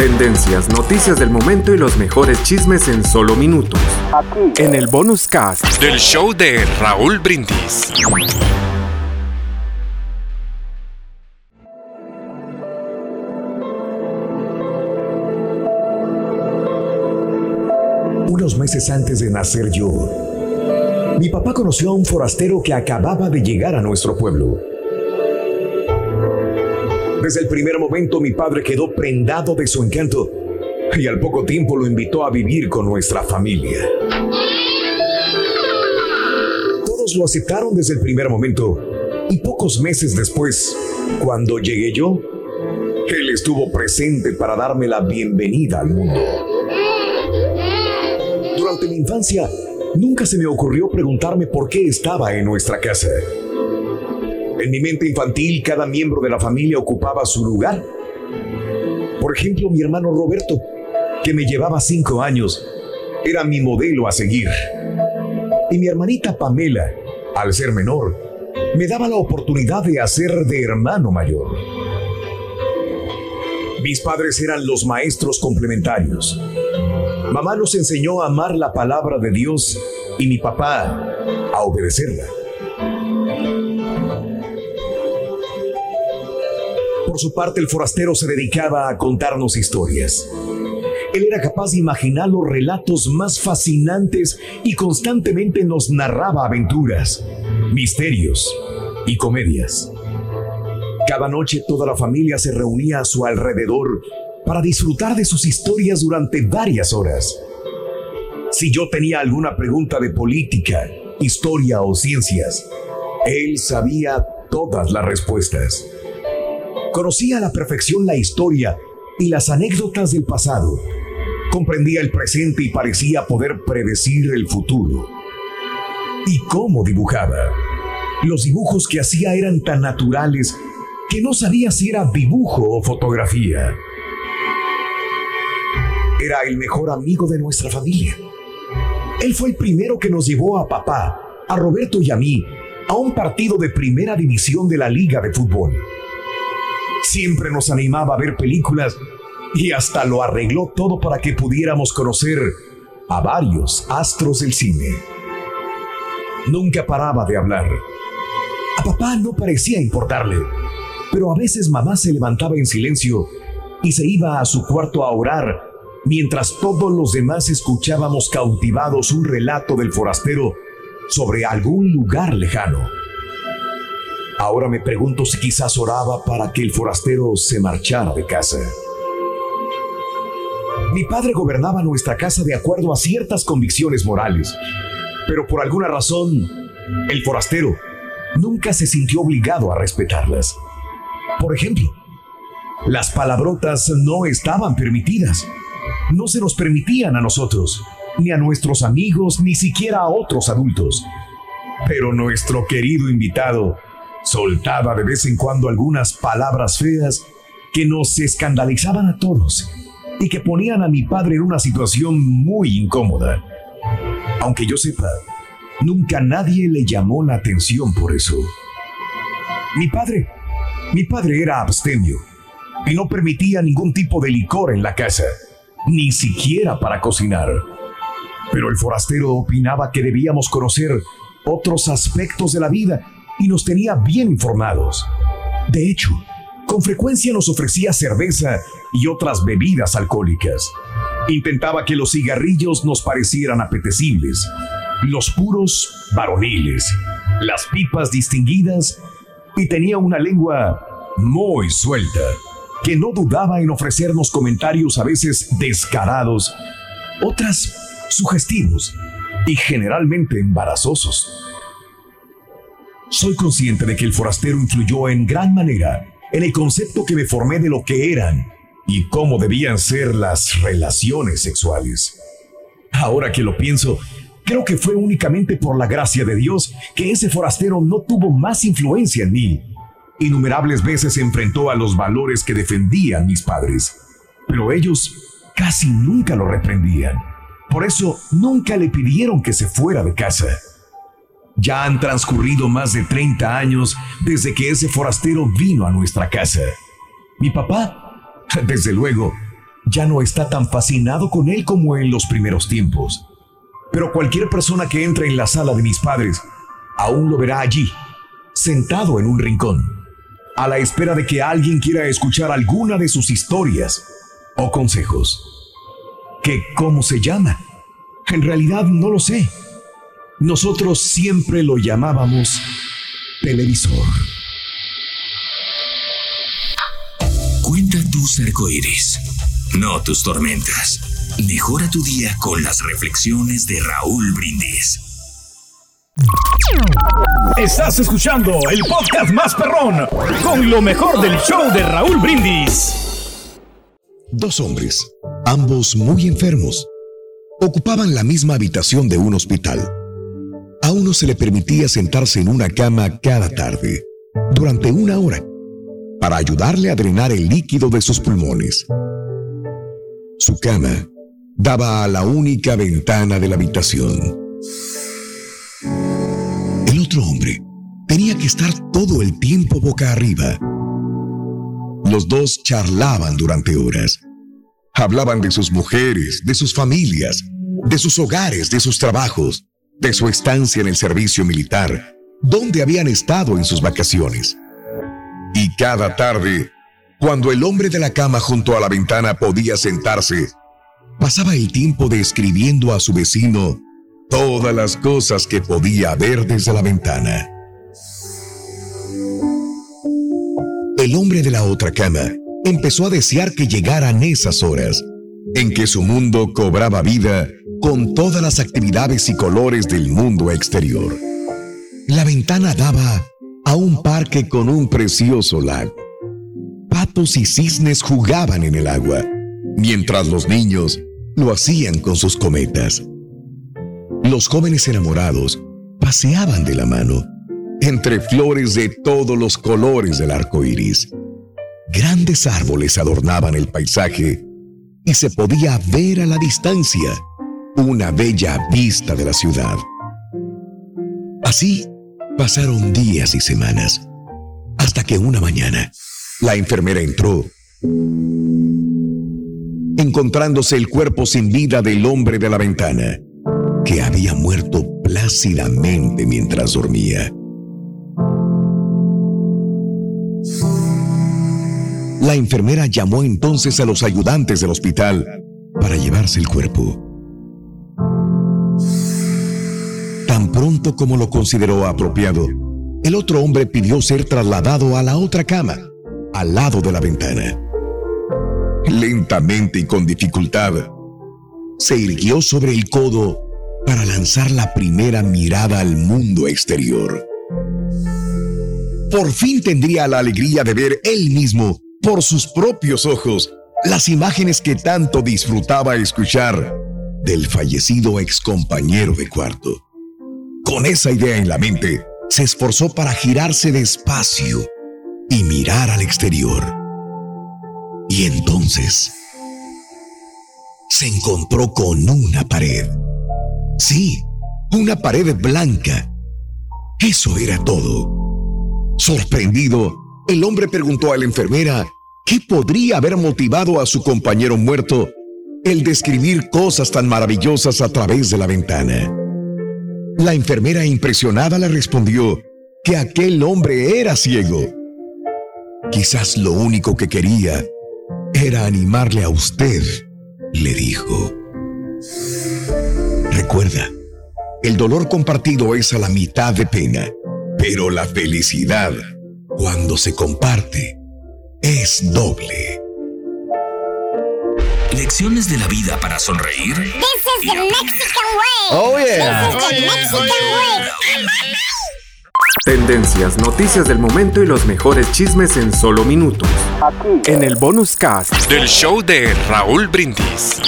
Tendencias, noticias del momento y los mejores chismes en solo minutos. Aquí. En el bonus cast del show de Raúl Brindis. Unos meses antes de nacer yo, mi papá conoció a un forastero que acababa de llegar a nuestro pueblo. Desde el primer momento mi padre quedó prendado de su encanto y al poco tiempo lo invitó a vivir con nuestra familia. Todos lo aceptaron desde el primer momento y pocos meses después, cuando llegué yo, él estuvo presente para darme la bienvenida al mundo. Durante mi infancia, nunca se me ocurrió preguntarme por qué estaba en nuestra casa. En mi mente infantil, cada miembro de la familia ocupaba su lugar. Por ejemplo, mi hermano Roberto, que me llevaba cinco años, era mi modelo a seguir. Y mi hermanita Pamela, al ser menor, me daba la oportunidad de hacer de hermano mayor. Mis padres eran los maestros complementarios. Mamá nos enseñó a amar la palabra de Dios y mi papá a obedecerla. Su parte, el forastero se dedicaba a contarnos historias. Él era capaz de imaginar los relatos más fascinantes y constantemente nos narraba aventuras, misterios y comedias. Cada noche toda la familia se reunía a su alrededor para disfrutar de sus historias durante varias horas. Si yo tenía alguna pregunta de política, historia o ciencias, él sabía todas las respuestas. Conocía a la perfección la historia y las anécdotas del pasado. Comprendía el presente y parecía poder predecir el futuro. ¿Y cómo dibujaba? Los dibujos que hacía eran tan naturales que no sabía si era dibujo o fotografía. Era el mejor amigo de nuestra familia. Él fue el primero que nos llevó a papá, a Roberto y a mí a un partido de primera división de la Liga de Fútbol. Siempre nos animaba a ver películas y hasta lo arregló todo para que pudiéramos conocer a varios astros del cine. Nunca paraba de hablar. A papá no parecía importarle, pero a veces mamá se levantaba en silencio y se iba a su cuarto a orar mientras todos los demás escuchábamos cautivados un relato del forastero sobre algún lugar lejano. Ahora me pregunto si quizás oraba para que el forastero se marchara de casa. Mi padre gobernaba nuestra casa de acuerdo a ciertas convicciones morales, pero por alguna razón, el forastero nunca se sintió obligado a respetarlas. Por ejemplo, las palabrotas no estaban permitidas. No se nos permitían a nosotros, ni a nuestros amigos, ni siquiera a otros adultos. Pero nuestro querido invitado soltaba de vez en cuando algunas palabras feas que nos escandalizaban a todos y que ponían a mi padre en una situación muy incómoda. Aunque yo sepa, nunca nadie le llamó la atención por eso. Mi padre, mi padre era abstemio y no permitía ningún tipo de licor en la casa, ni siquiera para cocinar. Pero el forastero opinaba que debíamos conocer otros aspectos de la vida y nos tenía bien informados. De hecho, con frecuencia nos ofrecía cerveza y otras bebidas alcohólicas. Intentaba que los cigarrillos nos parecieran apetecibles, los puros varoniles, las pipas distinguidas y tenía una lengua muy suelta que no dudaba en ofrecernos comentarios a veces descarados, otras sugestivos y generalmente embarazosos. Soy consciente de que el forastero influyó en gran manera en el concepto que me formé de lo que eran y cómo debían ser las relaciones sexuales. Ahora que lo pienso, creo que fue únicamente por la gracia de Dios que ese forastero no tuvo más influencia en mí. Innumerables veces se enfrentó a los valores que defendían mis padres, pero ellos casi nunca lo reprendían. Por eso nunca le pidieron que se fuera de casa. Ya han transcurrido más de 30 años desde que ese forastero vino a nuestra casa. Mi papá, desde luego, ya no está tan fascinado con él como en los primeros tiempos. Pero cualquier persona que entre en la sala de mis padres aún lo verá allí, sentado en un rincón, a la espera de que alguien quiera escuchar alguna de sus historias o consejos. ¿Qué cómo se llama? En realidad no lo sé. Nosotros siempre lo llamábamos televisor. Cuenta tus arcoíris, no tus tormentas. Mejora tu día con las reflexiones de Raúl Brindis. Estás escuchando el podcast más perrón con lo mejor del show de Raúl Brindis. Dos hombres, ambos muy enfermos, ocupaban la misma habitación de un hospital. A uno se le permitía sentarse en una cama cada tarde, durante una hora, para ayudarle a drenar el líquido de sus pulmones. Su cama daba a la única ventana de la habitación. El otro hombre tenía que estar todo el tiempo boca arriba. Los dos charlaban durante horas. Hablaban de sus mujeres, de sus familias, de sus hogares, de sus trabajos, de su estancia en el servicio militar, dónde habían estado en sus vacaciones. Y cada tarde, cuando el hombre de la cama junto a la ventana podía sentarse, pasaba el tiempo describiendo a su vecino todas las cosas que podía ver desde la ventana. El hombre de la otra cama empezó a desear que llegaran esas horas en que su mundo cobraba vida con todas las actividades y colores del mundo exterior. La ventana daba a un parque con un precioso lago. Patos y cisnes jugaban en el agua, mientras los niños lo hacían con sus cometas. Los jóvenes enamorados paseaban de la mano entre flores de todos los colores del arco iris. Grandes árboles adornaban el paisaje y se podía ver a la distancia una bella vista de la ciudad. Así pasaron días y semanas, hasta que una mañana la enfermera entró encontrándose el cuerpo sin vida del hombre de la ventana, que había muerto plácidamente mientras dormía. La enfermera llamó entonces a los ayudantes del hospital para llevarse el cuerpo. Tan pronto como lo consideró apropiado, el otro hombre pidió ser trasladado a la otra cama, al lado de la ventana lentamente y con dificultad, se irguió sobre el codo para lanzar la primera mirada al mundo exterior. Por fin tendría la alegría de ver él mismo, por sus propios ojos, las imágenes que tanto disfrutaba escuchar del fallecido excompañero de cuarto. Con esa idea en la mente, se esforzó para girarse despacio y mirar al exterior. Y entonces se encontró con una pared. Sí, una pared blanca. Eso era todo. Sorprendido, el hombre preguntó a la enfermera qué podría haber motivado a su compañero muerto el describir cosas tan maravillosas a través de la ventana. La enfermera impresionada le respondió que aquel hombre era ciego. Quizás lo único que quería era animarle a usted, le dijo. Recuerda, el dolor compartido es a la mitad de pena, pero la felicidad, cuando se comparte, es doble. Lecciones de la vida para sonreír. This is the Mexican way. Oh yeah. This is the Mexican way. Tendencias, noticias del momento y los mejores chismes en solo minutos. Aquí. En el bonus cast del show de Raúl Brindis.